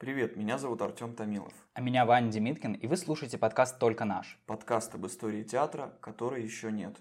Привет, меня зовут Артем Томилов. А меня Ваня Демиткин, и вы слушаете подкаст «Только наш». Подкаст об истории театра, которой еще нет.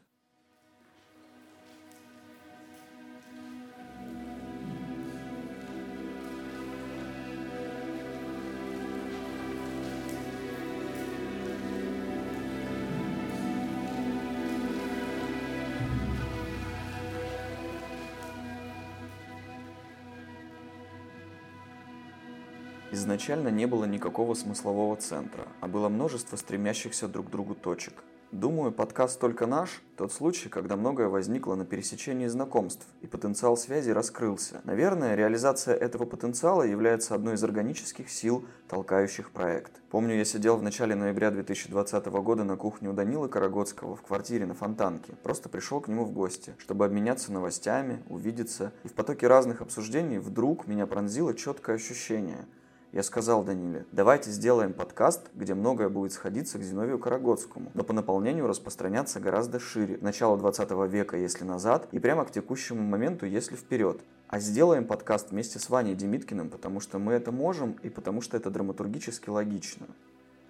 Изначально не было никакого смыслового центра, а было множество стремящихся друг к другу точек. Думаю, подкаст «Только наш» – тот случай, когда многое возникло на пересечении знакомств, и потенциал связи раскрылся. Наверное, реализация этого потенциала является одной из органических сил, толкающих проект. Помню, я сидел в начале ноября 2020 года на кухне у Данилы Карагодского в квартире на Фонтанке. Просто пришел к нему в гости, чтобы обменяться новостями, увидеться. И в потоке разных обсуждений вдруг меня пронзило четкое ощущение – я сказал Даниле, давайте сделаем подкаст, где многое будет сходиться к Зиновию Карагодскому, но по наполнению распространяться гораздо шире, начало 20 века, если назад, и прямо к текущему моменту, если вперед. А сделаем подкаст вместе с Ваней Демиткиным, потому что мы это можем и потому что это драматургически логично.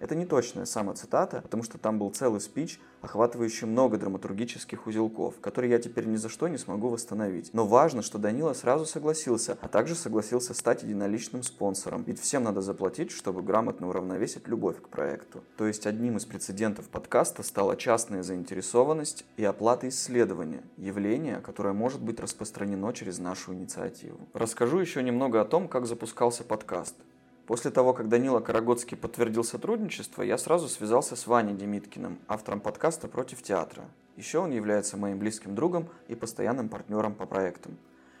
Это не точная самоцитата, потому что там был целый спич, охватывающий много драматургических узелков, которые я теперь ни за что не смогу восстановить. Но важно, что Данила сразу согласился, а также согласился стать единоличным спонсором. Ведь всем надо заплатить, чтобы грамотно уравновесить любовь к проекту. То есть одним из прецедентов подкаста стала частная заинтересованность и оплата исследования, явление, которое может быть распространено через нашу инициативу. Расскажу еще немного о том, как запускался подкаст. После того, как Данила Карагодский подтвердил сотрудничество, я сразу связался с Ваней Демиткиным, автором подкаста «Против театра». Еще он является моим близким другом и постоянным партнером по проектам.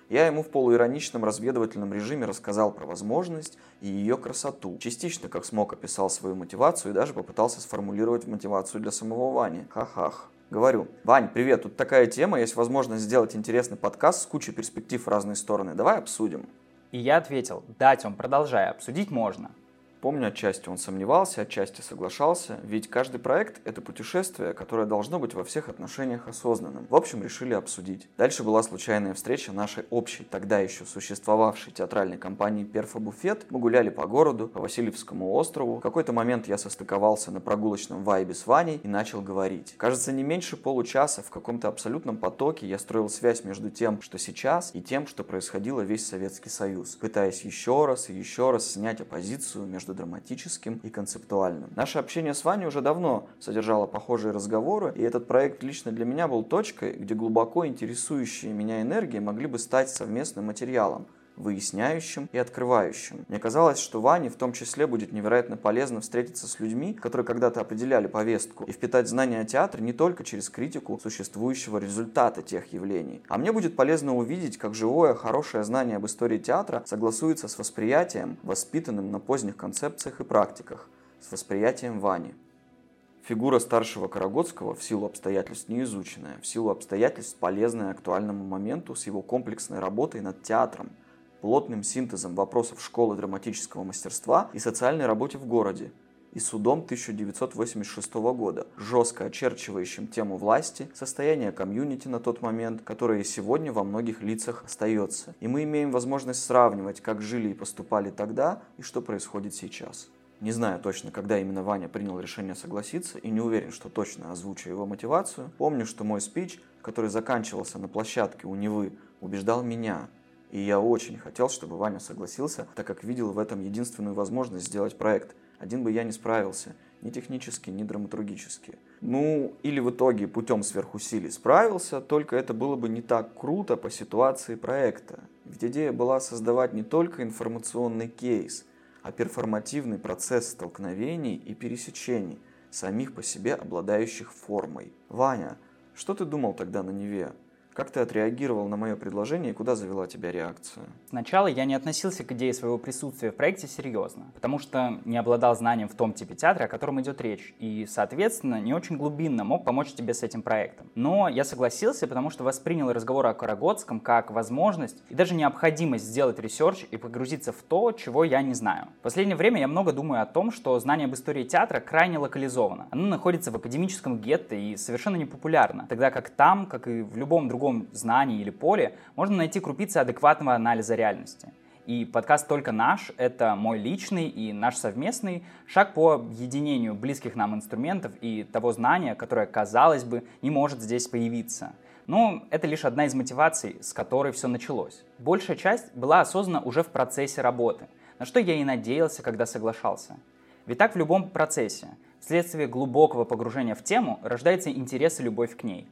Я ему в полуироничном разведывательном режиме рассказал про возможность и ее красоту. Частично, как смог, описал свою мотивацию и даже попытался сформулировать мотивацию для самого Вани. Ха-хах. Говорю, Вань, привет, тут такая тема, есть возможность сделать интересный подкаст с кучей перспектив в разные стороны. Давай обсудим. И я ответил, да, Тем, продолжай, обсудить можно. Помню, отчасти он сомневался, отчасти соглашался, ведь каждый проект – это путешествие, которое должно быть во всех отношениях осознанным. В общем, решили обсудить. Дальше была случайная встреча нашей общей, тогда еще существовавшей театральной компании «Перфа Буфет». Мы гуляли по городу, по Васильевскому острову. В какой-то момент я состыковался на прогулочном вайбе с Ваней и начал говорить. Кажется, не меньше получаса в каком-то абсолютном потоке я строил связь между тем, что сейчас, и тем, что происходило весь Советский Союз, пытаясь еще раз и еще раз снять оппозицию между между драматическим и концептуальным. Наше общение с Ваней уже давно содержало похожие разговоры, и этот проект лично для меня был точкой, где глубоко интересующие меня энергии могли бы стать совместным материалом, выясняющим и открывающим. Мне казалось, что Ване в том числе будет невероятно полезно встретиться с людьми, которые когда-то определяли повестку, и впитать знания о театре не только через критику существующего результата тех явлений. А мне будет полезно увидеть, как живое, хорошее знание об истории театра согласуется с восприятием, воспитанным на поздних концепциях и практиках, с восприятием Вани. Фигура старшего Карагодского в силу обстоятельств не изученная, в силу обстоятельств полезная актуальному моменту с его комплексной работой над театром, плотным синтезом вопросов школы драматического мастерства и социальной работе в городе, и судом 1986 года, жестко очерчивающим тему власти, состояние комьюнити на тот момент, которое и сегодня во многих лицах остается. И мы имеем возможность сравнивать, как жили и поступали тогда, и что происходит сейчас. Не знаю точно, когда именно Ваня принял решение согласиться, и не уверен, что точно озвучу его мотивацию. Помню, что мой спич, который заканчивался на площадке у Невы, убеждал меня, и я очень хотел, чтобы Ваня согласился, так как видел в этом единственную возможность сделать проект. Один бы я не справился, ни технически, ни драматургически. Ну, или в итоге путем сверхусилий справился, только это было бы не так круто по ситуации проекта. Ведь идея была создавать не только информационный кейс, а перформативный процесс столкновений и пересечений, самих по себе обладающих формой. Ваня, что ты думал тогда на Неве? Как ты отреагировал на мое предложение и куда завела тебя реакция? Сначала я не относился к идее своего присутствия в проекте серьезно, потому что не обладал знанием в том типе театра, о котором идет речь, и, соответственно, не очень глубинно мог помочь тебе с этим проектом. Но я согласился, потому что воспринял разговор о Карагодском как возможность и даже необходимость сделать ресерч и погрузиться в то, чего я не знаю. В последнее время я много думаю о том, что знание об истории театра крайне локализовано. Оно находится в академическом гетто и совершенно не популярно, тогда как там, как и в любом другом другом знании или поле можно найти крупицы адекватного анализа реальности. и подкаст «Только наш» — это мой личный и наш совместный шаг по объединению близких нам инструментов и того знания, которое, казалось бы, не может здесь появиться. Но это лишь одна из мотиваций, с которой все началось. Большая часть была осознана уже в процессе работы, на что я и надеялся, когда соглашался. Ведь так в любом процессе. Вследствие глубокого погружения в тему рождается интерес и любовь к ней.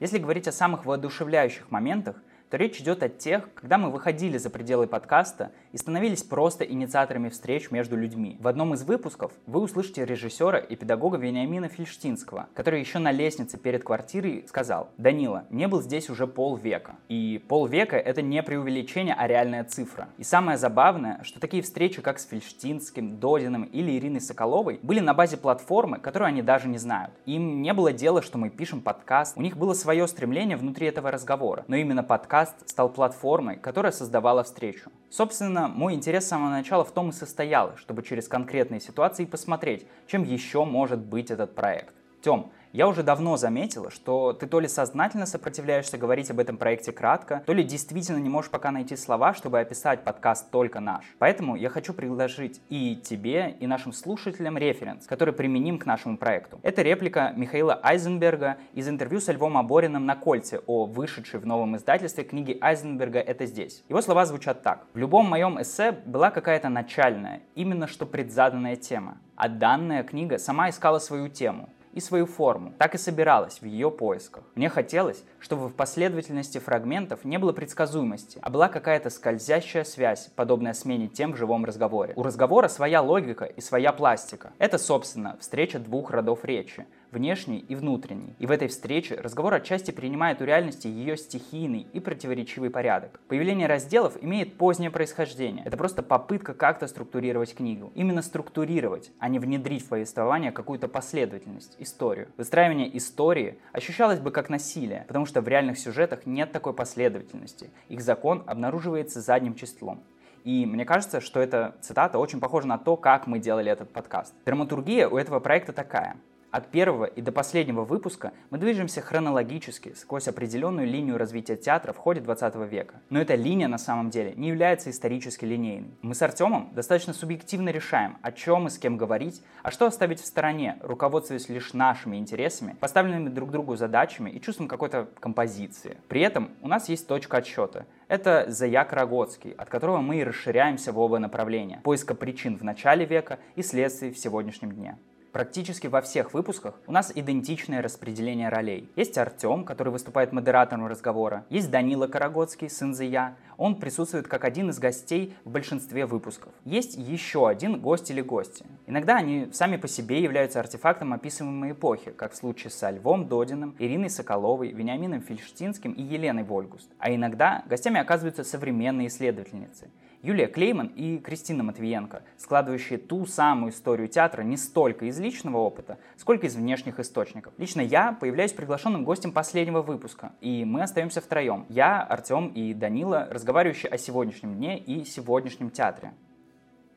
Если говорить о самых воодушевляющих моментах, то речь идет о тех, когда мы выходили за пределы подкаста и становились просто инициаторами встреч между людьми. В одном из выпусков вы услышите режиссера и педагога Вениамина Фельштинского, который еще на лестнице перед квартирой сказал «Данила, не был здесь уже полвека». И полвека — это не преувеличение, а реальная цифра. И самое забавное, что такие встречи, как с Фельштинским, Додиным или Ириной Соколовой, были на базе платформы, которую они даже не знают. Им не было дела, что мы пишем подкаст, у них было свое стремление внутри этого разговора. Но именно подкаст подкаст стал платформой, которая создавала встречу. Собственно, мой интерес с самого начала в том и состоял, чтобы через конкретные ситуации посмотреть, чем еще может быть этот проект. Тем, я уже давно заметила, что ты то ли сознательно сопротивляешься говорить об этом проекте кратко, то ли действительно не можешь пока найти слова, чтобы описать подкаст только наш. Поэтому я хочу предложить и тебе, и нашим слушателям референс, который применим к нашему проекту. Это реплика Михаила Айзенберга из интервью со Львом Абориным на Кольце о вышедшей в новом издательстве книге Айзенберга «Это здесь». Его слова звучат так. «В любом моем эссе была какая-то начальная, именно что предзаданная тема, а данная книга сама искала свою тему, и свою форму, так и собиралась в ее поисках. Мне хотелось, чтобы в последовательности фрагментов не было предсказуемости, а была какая-то скользящая связь, подобная смене тем в живом разговоре. У разговора своя логика и своя пластика. Это, собственно, встреча двух родов речи внешний и внутренний. И в этой встрече разговор отчасти принимает у реальности ее стихийный и противоречивый порядок. Появление разделов имеет позднее происхождение. Это просто попытка как-то структурировать книгу. Именно структурировать, а не внедрить в повествование какую-то последовательность, историю. Выстраивание истории ощущалось бы как насилие, потому что в реальных сюжетах нет такой последовательности. Их закон обнаруживается задним числом. И мне кажется, что эта цитата очень похожа на то, как мы делали этот подкаст. Драматургия у этого проекта такая. От первого и до последнего выпуска мы движемся хронологически сквозь определенную линию развития театра в ходе 20 века. Но эта линия на самом деле не является исторически линейной. Мы с Артемом достаточно субъективно решаем, о чем и с кем говорить, а что оставить в стороне, руководствуясь лишь нашими интересами, поставленными друг другу задачами и чувством какой-то композиции. При этом у нас есть точка отсчета. Это Заяк Рогоцкий, от которого мы и расширяемся в оба направления. Поиска причин в начале века и следствий в сегодняшнем дне. Практически во всех выпусках у нас идентичное распределение ролей. Есть Артем, который выступает модератором разговора. Есть Данила Карагодский, сын Зия. Он присутствует как один из гостей в большинстве выпусков. Есть еще один гость или гости. Иногда они сами по себе являются артефактом описываемой эпохи, как в случае со Львом Додиным, Ириной Соколовой, Вениамином Фельштинским и Еленой Вольгуст. А иногда гостями оказываются современные исследовательницы. Юлия Клейман и Кристина Матвиенко, складывающие ту самую историю театра не столько из личного опыта, сколько из внешних источников. Лично я появляюсь приглашенным гостем последнего выпуска, и мы остаемся втроем. Я, Артем и Данила, разговаривающие о сегодняшнем дне и сегодняшнем театре.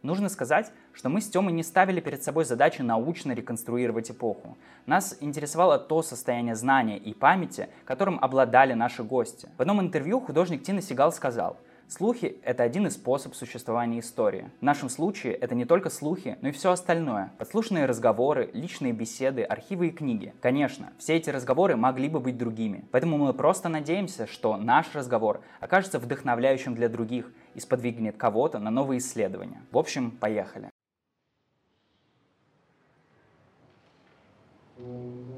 Нужно сказать, что мы с Тёмой не ставили перед собой задачи научно реконструировать эпоху. Нас интересовало то состояние знания и памяти, которым обладали наши гости. В одном интервью художник Тина Сигал сказал – Слухи – это один из способов существования истории. В нашем случае это не только слухи, но и все остальное. Подслушанные разговоры, личные беседы, архивы и книги. Конечно, все эти разговоры могли бы быть другими. Поэтому мы просто надеемся, что наш разговор окажется вдохновляющим для других и сподвигнет кого-то на новые исследования. В общем, поехали. Thank you.